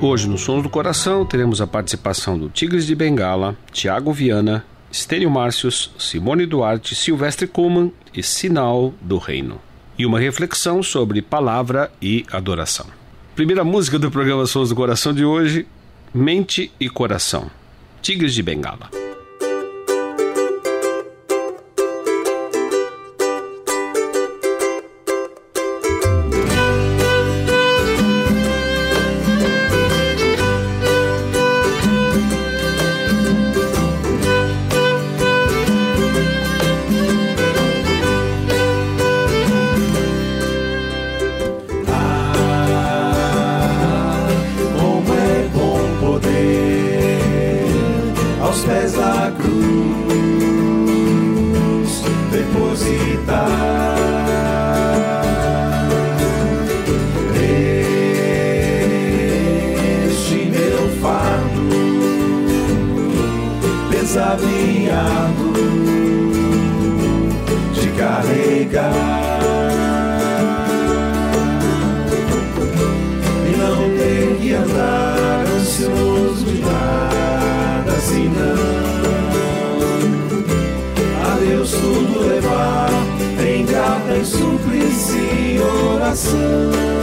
Hoje, no Sons do Coração, teremos a participação do Tigres de Bengala, Tiago Viana, Estênio Márcios, Simone Duarte, Silvestre Kuhlmann e Sinal do Reino. E uma reflexão sobre palavra e adoração. Primeira música do programa Sons do Coração de hoje: Mente e Coração. Tigres de Bengala. Árduo de carregar. e não ter que andar ansioso de nada senão a Deus tudo levar em grata e súplice e oração.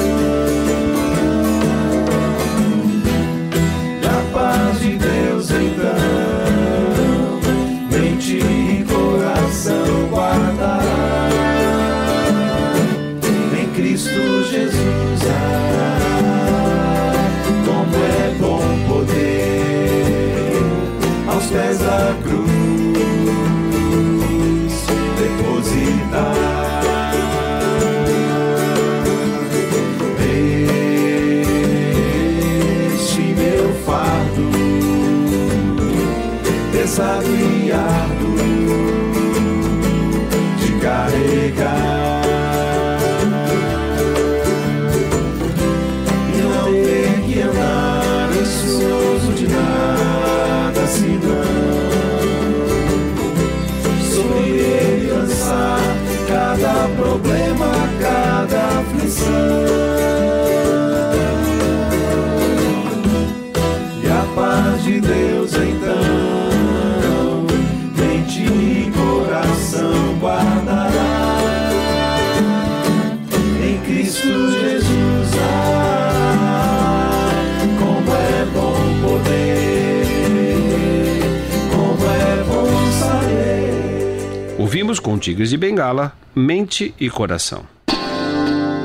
Ouvimos com Tigres de Bengala, Mente e Coração.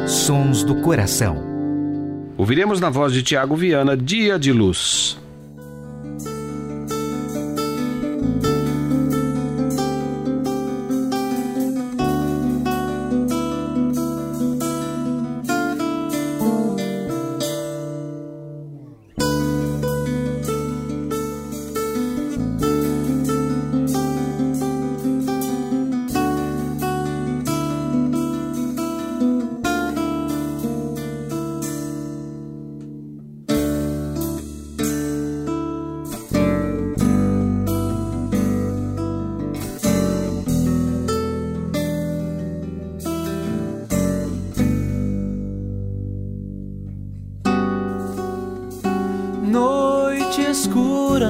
Sons do Coração. Ouviremos na voz de Tiago Viana, Dia de Luz.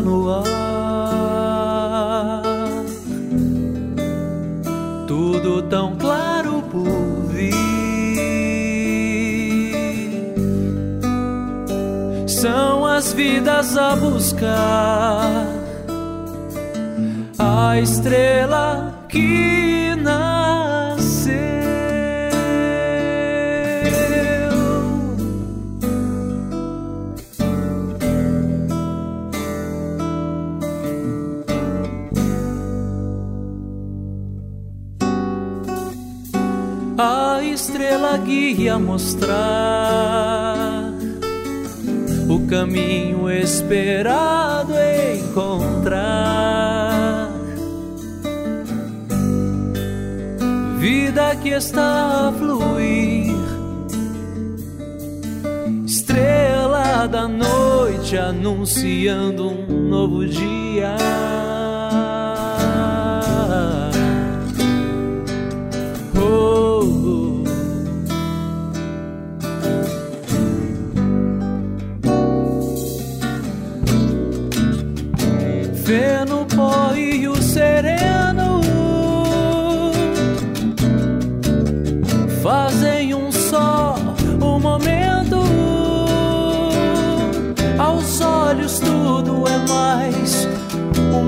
No ar, tudo tão claro por vir. São as vidas a buscar a estrela que mostrar o caminho esperado encontrar. Vida que está a fluir, estrela da noite anunciando um novo dia.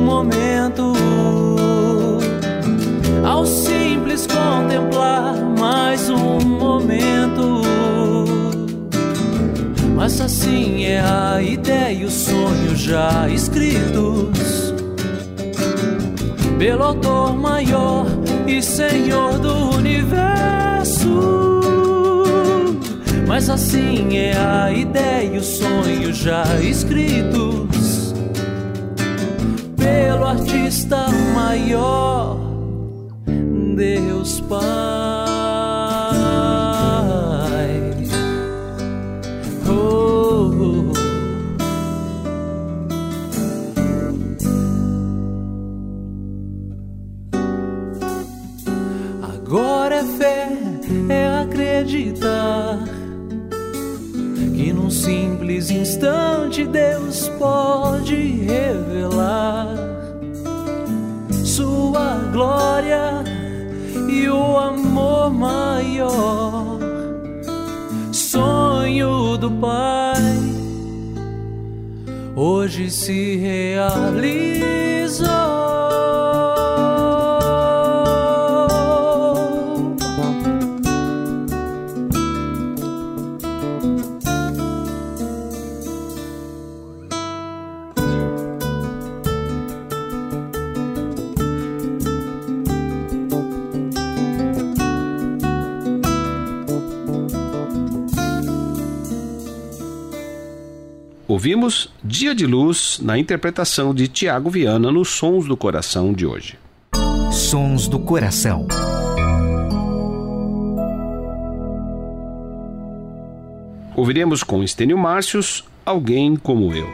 Momento. Ao simples contemplar mais um momento. Mas assim é a ideia e o sonho já escritos pelo autor maior e senhor do universo. Mas assim é a ideia e o sonho já escritos pelo artista maior, Deus Pai. Oh. Agora é fé, é acreditar num simples instante Deus pode revelar Sua glória e o amor maior, sonho do Pai, hoje se realizou. Ouvimos Dia de Luz na interpretação de Tiago Viana nos Sons do Coração de hoje. Sons do Coração. Ouviremos com Estênio Márcios Alguém Como Eu.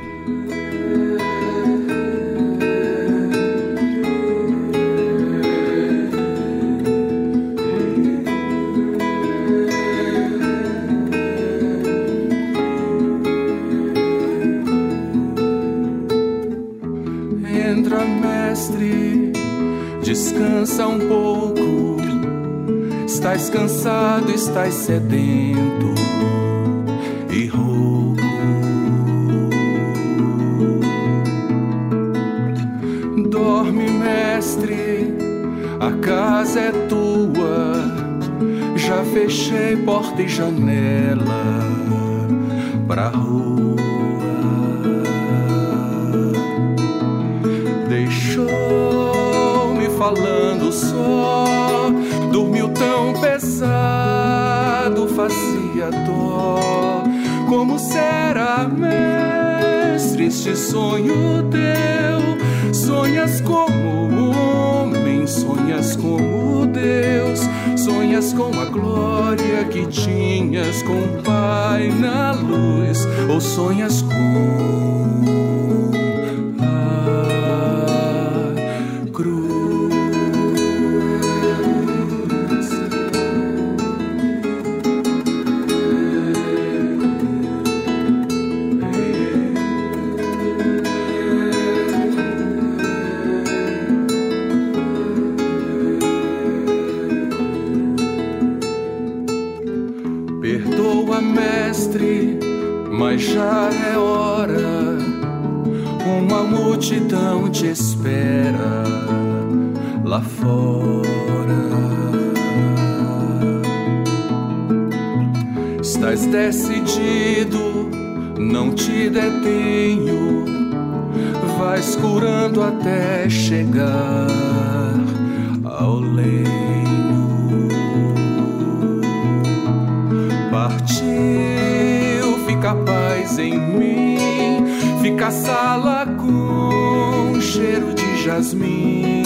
Descansa um pouco. Estás cansado, estás sedento e rouco. Dorme, mestre, a casa é tua. Já fechei porta e janela pra rua. Deixou-me falando só, dormiu tão pesado, fazia dó. Como será, mestre, este sonho teu? Sonhas como homem, sonhas como Deus, sonhas com a glória que tinhas com o Pai na luz, ou sonhas com jasmim,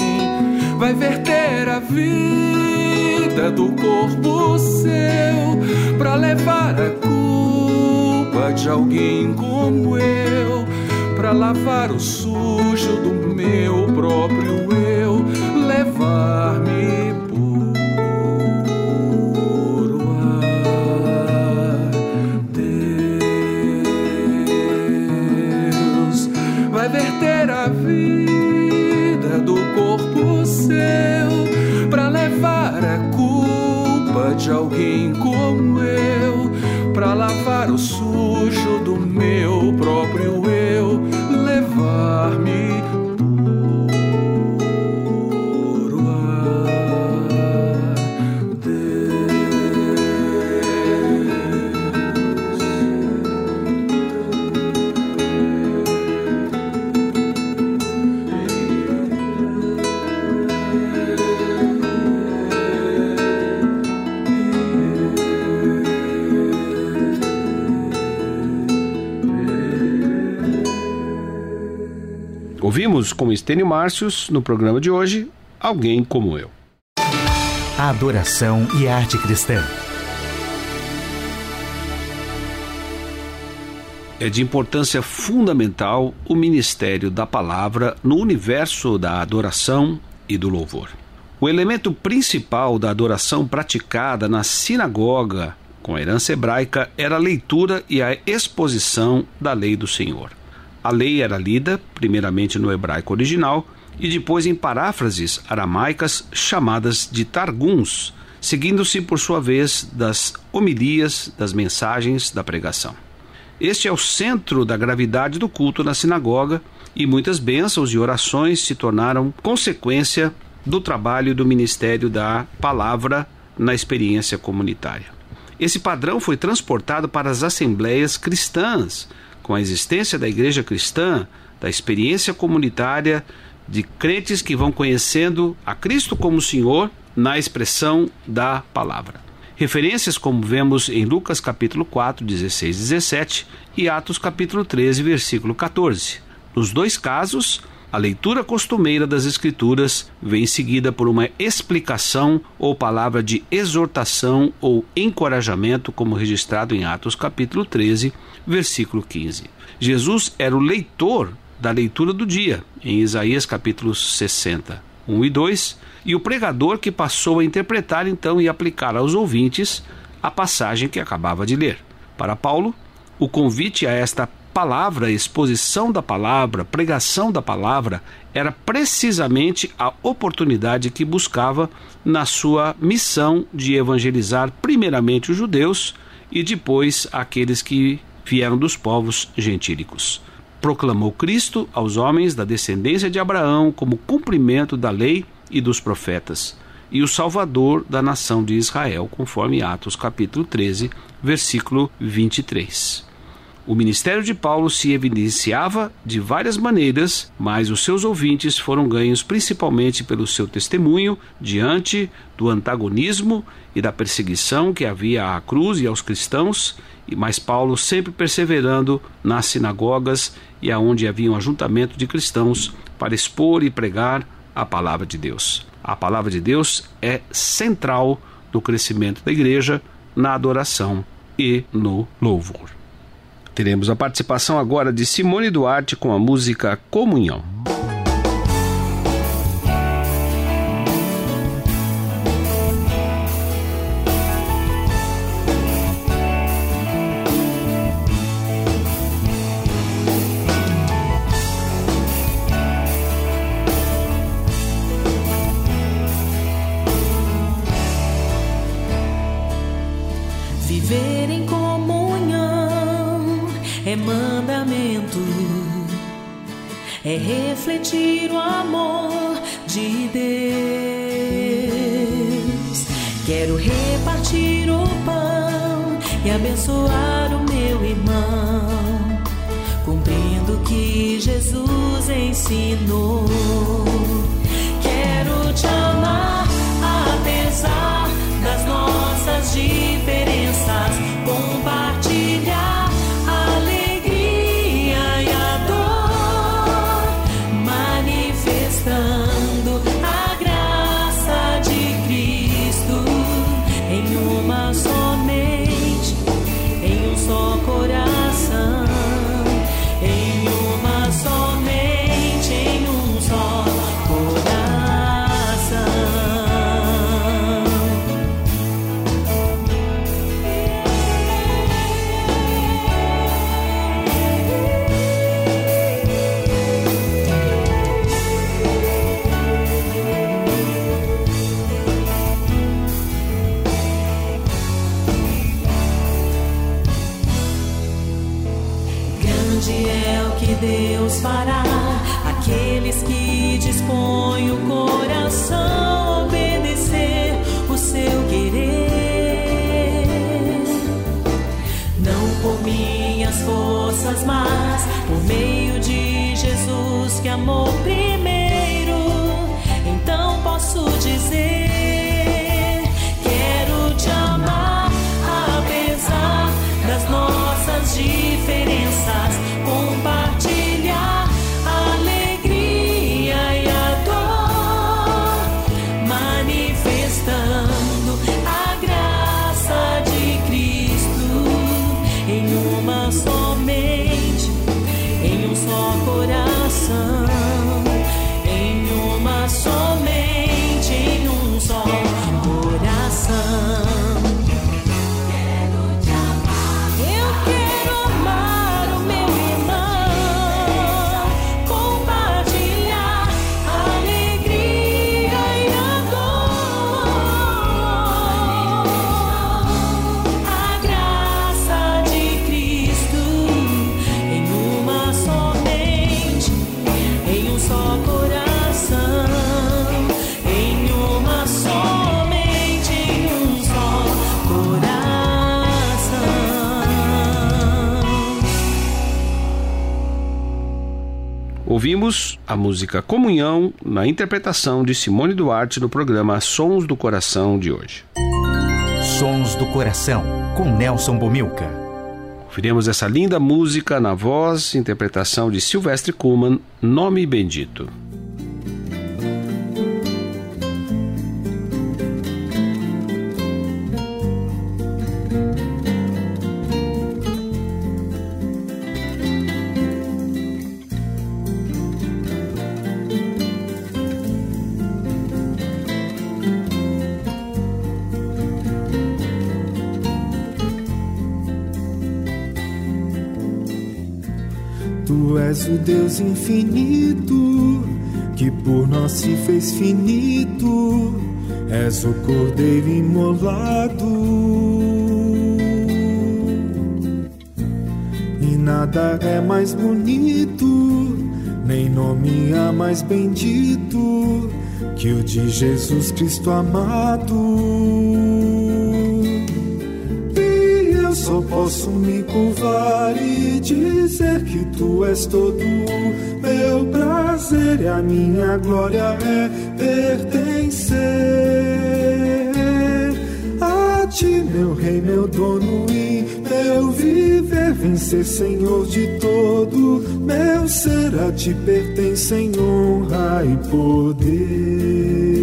vai verter a vida do corpo seu pra levar a culpa de alguém como eu, pra lavar o sujo do meu próprio eu, levar-me Ouvimos com Estênio Márcios, no programa de hoje, Alguém Como Eu. Adoração e arte cristã. É de importância fundamental o ministério da palavra no universo da adoração e do louvor. O elemento principal da adoração praticada na sinagoga com a herança hebraica era a leitura e a exposição da lei do Senhor. A lei era lida, primeiramente no hebraico original, e depois em paráfrases aramaicas chamadas de targuns, seguindo-se por sua vez das homilias, das mensagens da pregação. Este é o centro da gravidade do culto na sinagoga e muitas bênçãos e orações se tornaram consequência do trabalho do ministério da palavra na experiência comunitária. Esse padrão foi transportado para as assembleias cristãs, com a existência da igreja cristã, da experiência comunitária de crentes que vão conhecendo a Cristo como Senhor na expressão da palavra. Referências como vemos em Lucas capítulo 4, 16 e 17 e Atos capítulo 13, versículo 14. Nos dois casos, a leitura costumeira das Escrituras vem seguida por uma explicação ou palavra de exortação ou encorajamento, como registrado em Atos capítulo 13, versículo 15. Jesus era o leitor da leitura do dia, em Isaías capítulo 60, 1 e 2, e o pregador que passou a interpretar então e aplicar aos ouvintes a passagem que acabava de ler. Para Paulo, o convite a esta palavra, exposição da palavra, pregação da palavra, era precisamente a oportunidade que buscava na sua missão de evangelizar primeiramente os judeus e depois aqueles que vieram dos povos gentílicos. Proclamou Cristo aos homens da descendência de Abraão como cumprimento da lei e dos profetas, e o Salvador da nação de Israel, conforme Atos capítulo 13, versículo 23. O ministério de Paulo se evidenciava de várias maneiras, mas os seus ouvintes foram ganhos principalmente pelo seu testemunho diante do antagonismo e da perseguição que havia à cruz e aos cristãos, mais Paulo sempre perseverando nas sinagogas e aonde havia um ajuntamento de cristãos para expor e pregar a palavra de Deus. A palavra de Deus é central no crescimento da igreja, na adoração e no louvor. Teremos a participação agora de Simone Duarte com a música Comunhão. Viver em é mandamento é refletir o amor de Deus. Quero repartir o pão e abençoar o meu irmão, cumprindo o que Jesus ensinou. Quero te amar apesar das nossas diferenças, compartilhar. Ouvimos a música Comunhão na interpretação de Simone Duarte no programa Sons do Coração de hoje. Sons do Coração, com Nelson Bomilca. Ouviremos essa linda música na voz e interpretação de Silvestre Kuhlmann, Nome Bendito. És o Deus infinito, que por nós se fez finito, és o Cordeiro imolado. E nada é mais bonito, nem nome há mais bendito que o de Jesus Cristo amado posso me curvar e dizer que tu és todo meu prazer e a minha glória é pertencer a ti, meu rei, meu dono e meu viver, vencer, Senhor de todo, meu ser a ti pertence em honra e poder.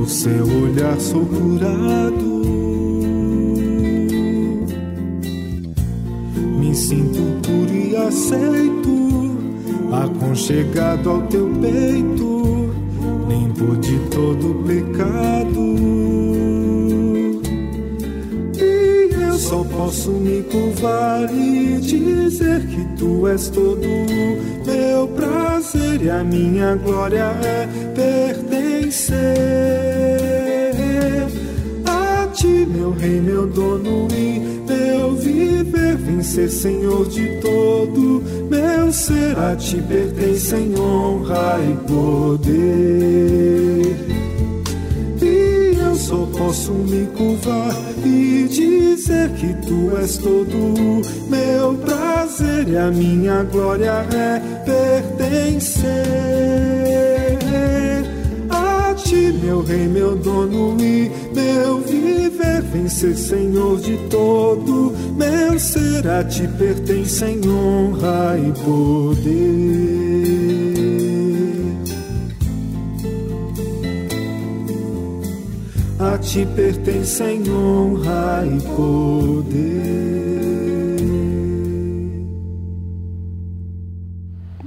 Pelo seu olhar sou curado. Me sinto puro e aceito, aconchegado ao teu peito, limpo de todo pecado. E eu só posso me curvar e dizer que tu és todo meu prazer e a minha glória é pertencer meu rei, meu dono e meu viver, vem ser Senhor de todo, meu ser. A ti em honra e poder. E eu só posso me curvar e dizer que tu és todo meu prazer e a minha glória é pertencer. A ti, meu rei, meu dono e meu viver, vem ser Senhor de todo, meu ser a ti pertence em honra e poder. A ti pertence em honra e poder.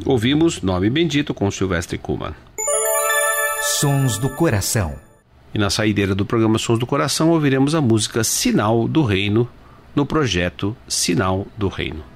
Ouvimos Nome Bendito com Silvestre Kuhlmann. Sons do Coração. E na saideira do programa Sons do Coração ouviremos a música Sinal do Reino no projeto Sinal do Reino.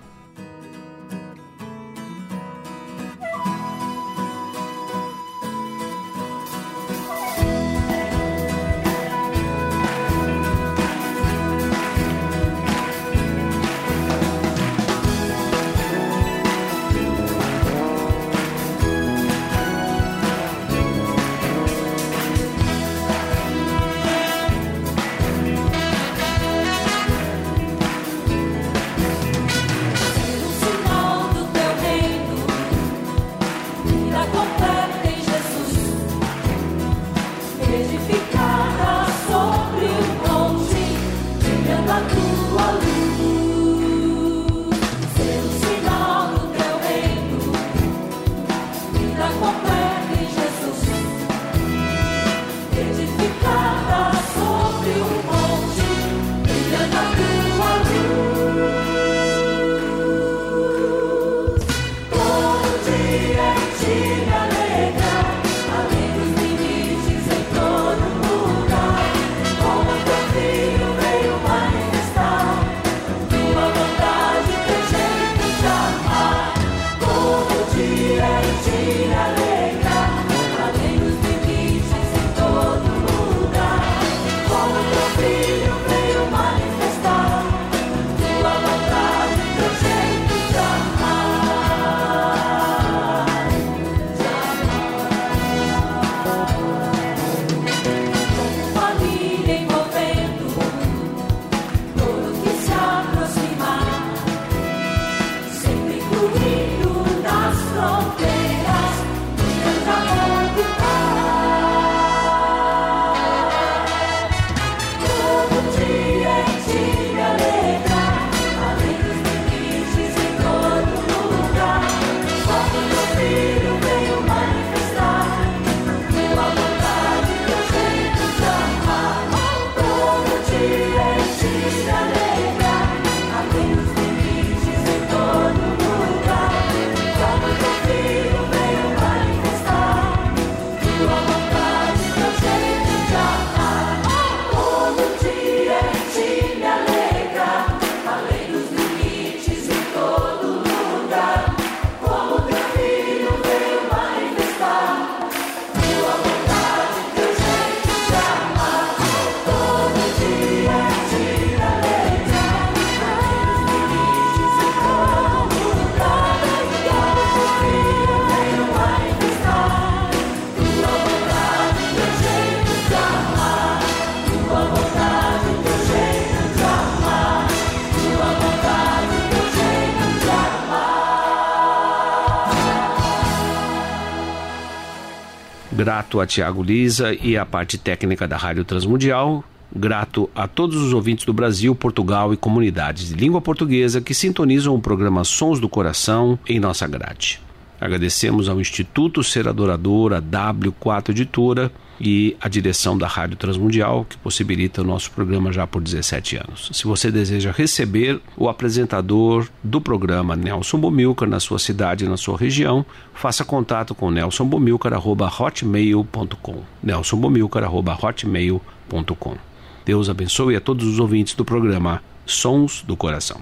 Grato a Tiago Lisa e a parte técnica da Rádio Transmundial. Grato a todos os ouvintes do Brasil, Portugal e comunidades de língua portuguesa que sintonizam o programa Sons do Coração em nossa grade. Agradecemos ao Instituto Ser Adorador, a W4 Editora, e a direção da Rádio Transmundial, que possibilita o nosso programa já por 17 anos. Se você deseja receber o apresentador do programa Nelson Bomilcar na sua cidade, na sua região, faça contato com nelsonbomilcar.hotmail.com nelsonbomilcar.hotmail.com Deus abençoe a todos os ouvintes do programa Sons do Coração.